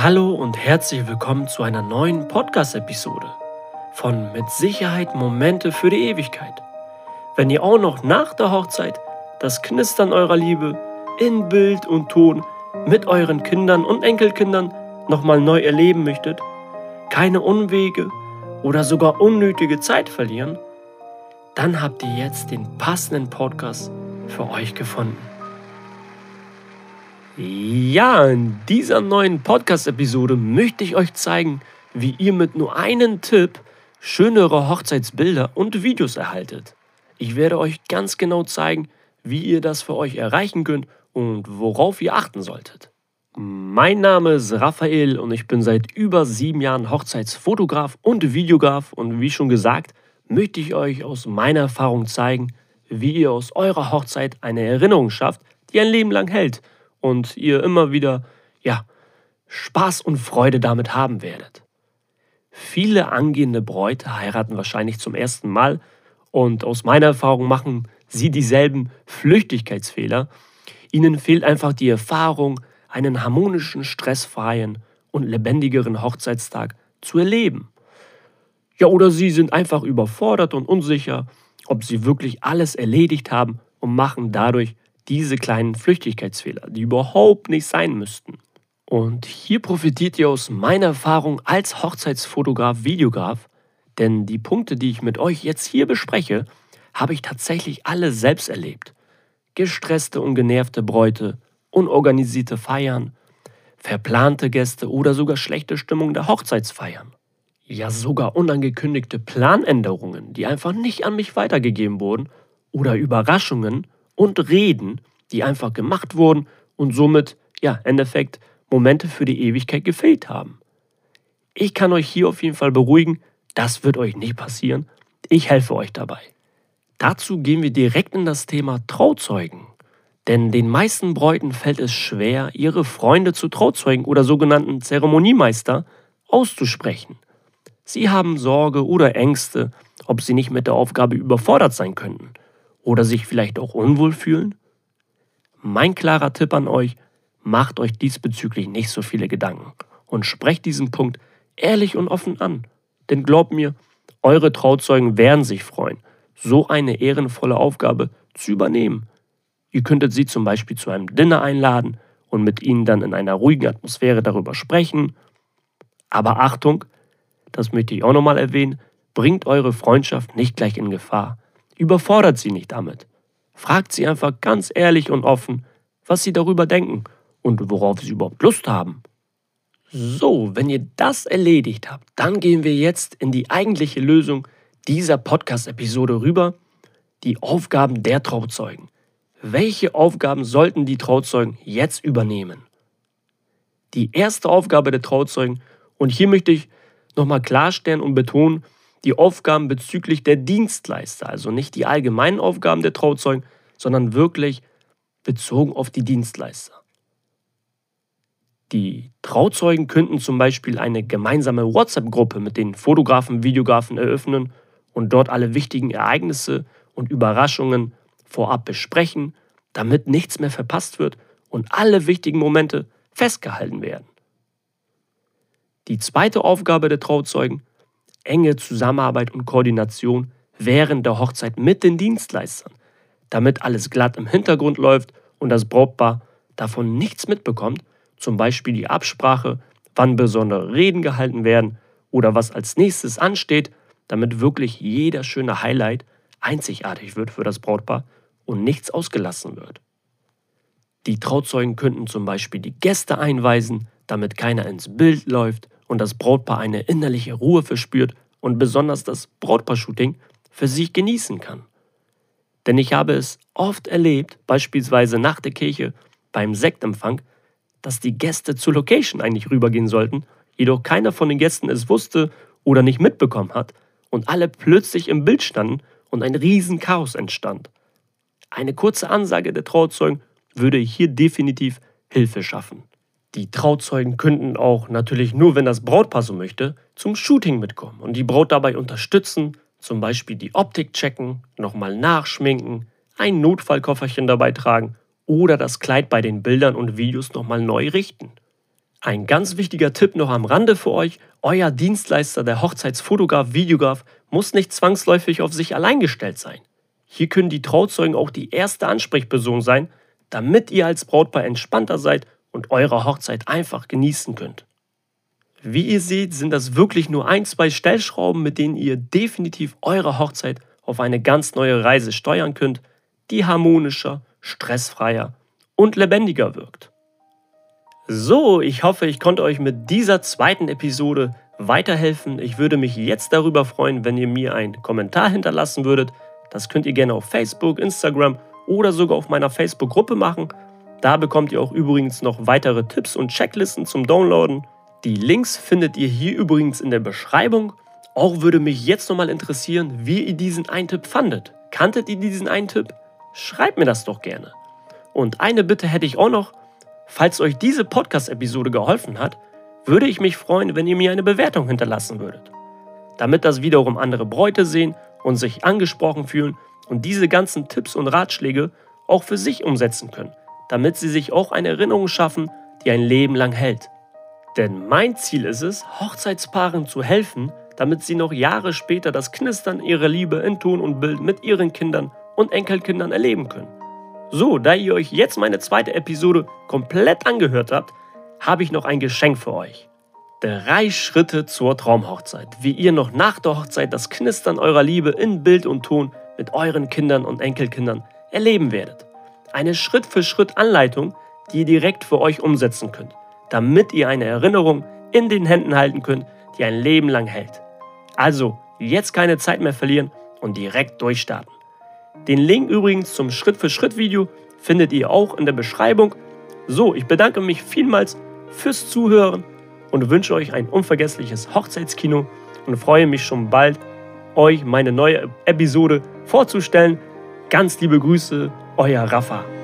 Hallo und herzlich willkommen zu einer neuen Podcast-Episode von Mit Sicherheit Momente für die Ewigkeit. Wenn ihr auch noch nach der Hochzeit das Knistern eurer Liebe in Bild und Ton mit euren Kindern und Enkelkindern nochmal neu erleben möchtet, keine Unwege oder sogar unnötige Zeit verlieren, dann habt ihr jetzt den passenden Podcast für euch gefunden. Ja, in dieser neuen Podcast-Episode möchte ich euch zeigen, wie ihr mit nur einem Tipp schönere Hochzeitsbilder und Videos erhaltet. Ich werde euch ganz genau zeigen, wie ihr das für euch erreichen könnt und worauf ihr achten solltet. Mein Name ist Raphael und ich bin seit über sieben Jahren Hochzeitsfotograf und Videograf und wie schon gesagt, möchte ich euch aus meiner Erfahrung zeigen, wie ihr aus eurer Hochzeit eine Erinnerung schafft, die ein Leben lang hält – und ihr immer wieder, ja, Spaß und Freude damit haben werdet. Viele angehende Bräute heiraten wahrscheinlich zum ersten Mal und aus meiner Erfahrung machen sie dieselben Flüchtigkeitsfehler. Ihnen fehlt einfach die Erfahrung, einen harmonischen, stressfreien und lebendigeren Hochzeitstag zu erleben. Ja, oder sie sind einfach überfordert und unsicher, ob sie wirklich alles erledigt haben und machen dadurch diese kleinen Flüchtigkeitsfehler, die überhaupt nicht sein müssten. Und hier profitiert ihr aus meiner Erfahrung als Hochzeitsfotograf, Videograf, denn die Punkte, die ich mit euch jetzt hier bespreche, habe ich tatsächlich alle selbst erlebt. Gestresste und genervte Bräute, unorganisierte Feiern, verplante Gäste oder sogar schlechte Stimmung der Hochzeitsfeiern. Ja, sogar unangekündigte Planänderungen, die einfach nicht an mich weitergegeben wurden oder Überraschungen, und Reden, die einfach gemacht wurden und somit, ja, im Endeffekt Momente für die Ewigkeit gefehlt haben. Ich kann euch hier auf jeden Fall beruhigen, das wird euch nicht passieren. Ich helfe euch dabei. Dazu gehen wir direkt in das Thema Trauzeugen. Denn den meisten Bräuten fällt es schwer, ihre Freunde zu Trauzeugen oder sogenannten Zeremoniemeister auszusprechen. Sie haben Sorge oder Ängste, ob sie nicht mit der Aufgabe überfordert sein könnten oder sich vielleicht auch unwohl fühlen? Mein klarer Tipp an euch, macht euch diesbezüglich nicht so viele Gedanken und sprecht diesen Punkt ehrlich und offen an. Denn glaubt mir, eure Trauzeugen werden sich freuen, so eine ehrenvolle Aufgabe zu übernehmen. Ihr könntet sie zum Beispiel zu einem Dinner einladen und mit ihnen dann in einer ruhigen Atmosphäre darüber sprechen. Aber Achtung, das möchte ich auch nochmal erwähnen, bringt eure Freundschaft nicht gleich in Gefahr. Überfordert sie nicht damit. Fragt sie einfach ganz ehrlich und offen, was sie darüber denken und worauf sie überhaupt Lust haben. So, wenn ihr das erledigt habt, dann gehen wir jetzt in die eigentliche Lösung dieser Podcast-Episode rüber, die Aufgaben der Trauzeugen. Welche Aufgaben sollten die Trauzeugen jetzt übernehmen? Die erste Aufgabe der Trauzeugen, und hier möchte ich nochmal klarstellen und betonen, die Aufgaben bezüglich der Dienstleister, also nicht die allgemeinen Aufgaben der Trauzeugen, sondern wirklich bezogen auf die Dienstleister. Die Trauzeugen könnten zum Beispiel eine gemeinsame WhatsApp-Gruppe mit den Fotografen, Videografen eröffnen und dort alle wichtigen Ereignisse und Überraschungen vorab besprechen, damit nichts mehr verpasst wird und alle wichtigen Momente festgehalten werden. Die zweite Aufgabe der Trauzeugen enge Zusammenarbeit und Koordination während der Hochzeit mit den Dienstleistern, damit alles glatt im Hintergrund läuft und das Brautpaar davon nichts mitbekommt, zum Beispiel die Absprache, wann besondere Reden gehalten werden oder was als nächstes ansteht, damit wirklich jeder schöne Highlight einzigartig wird für das Brautpaar und nichts ausgelassen wird. Die Trauzeugen könnten zum Beispiel die Gäste einweisen, damit keiner ins Bild läuft und das Brautpaar eine innerliche Ruhe verspürt und besonders das Brautpaar-Shooting für sich genießen kann. Denn ich habe es oft erlebt, beispielsweise nach der Kirche beim Sektempfang, dass die Gäste zur Location eigentlich rübergehen sollten, jedoch keiner von den Gästen es wusste oder nicht mitbekommen hat und alle plötzlich im Bild standen und ein Riesenchaos entstand. Eine kurze Ansage der Trauzeugen würde hier definitiv Hilfe schaffen. Die Trauzeugen könnten auch natürlich nur, wenn das Brautpaar so möchte, zum Shooting mitkommen und die Braut dabei unterstützen, zum Beispiel die Optik checken, nochmal nachschminken, ein Notfallkofferchen dabei tragen oder das Kleid bei den Bildern und Videos nochmal neu richten. Ein ganz wichtiger Tipp noch am Rande für euch. Euer Dienstleister, der Hochzeitsfotograf, Videograf, muss nicht zwangsläufig auf sich allein gestellt sein. Hier können die Trauzeugen auch die erste Ansprechperson sein, damit ihr als Brautpaar entspannter seid und eure Hochzeit einfach genießen könnt. Wie ihr seht, sind das wirklich nur ein, zwei Stellschrauben, mit denen ihr definitiv eure Hochzeit auf eine ganz neue Reise steuern könnt, die harmonischer, stressfreier und lebendiger wirkt. So, ich hoffe, ich konnte euch mit dieser zweiten Episode weiterhelfen. Ich würde mich jetzt darüber freuen, wenn ihr mir einen Kommentar hinterlassen würdet. Das könnt ihr gerne auf Facebook, Instagram oder sogar auf meiner Facebook-Gruppe machen. Da bekommt ihr auch übrigens noch weitere Tipps und Checklisten zum Downloaden. Die Links findet ihr hier übrigens in der Beschreibung. Auch würde mich jetzt nochmal interessieren, wie ihr diesen Eintipp fandet. Kanntet ihr diesen Eintipp? Schreibt mir das doch gerne. Und eine Bitte hätte ich auch noch. Falls euch diese Podcast-Episode geholfen hat, würde ich mich freuen, wenn ihr mir eine Bewertung hinterlassen würdet. Damit das wiederum andere Bräute sehen und sich angesprochen fühlen und diese ganzen Tipps und Ratschläge auch für sich umsetzen können, damit sie sich auch eine Erinnerung schaffen, die ein Leben lang hält. Denn mein Ziel ist es, Hochzeitspaaren zu helfen, damit sie noch Jahre später das Knistern ihrer Liebe in Ton und Bild mit ihren Kindern und Enkelkindern erleben können. So, da ihr euch jetzt meine zweite Episode komplett angehört habt, habe ich noch ein Geschenk für euch. Drei Schritte zur Traumhochzeit, wie ihr noch nach der Hochzeit das Knistern eurer Liebe in Bild und Ton mit euren Kindern und Enkelkindern erleben werdet. Eine Schritt-für-Schritt-Anleitung, die ihr direkt für euch umsetzen könnt damit ihr eine Erinnerung in den Händen halten könnt, die ein Leben lang hält. Also jetzt keine Zeit mehr verlieren und direkt durchstarten. Den Link übrigens zum Schritt-für-Schritt-Video findet ihr auch in der Beschreibung. So, ich bedanke mich vielmals fürs Zuhören und wünsche euch ein unvergessliches Hochzeitskino und freue mich schon bald, euch meine neue Episode vorzustellen. Ganz liebe Grüße, euer Rafa.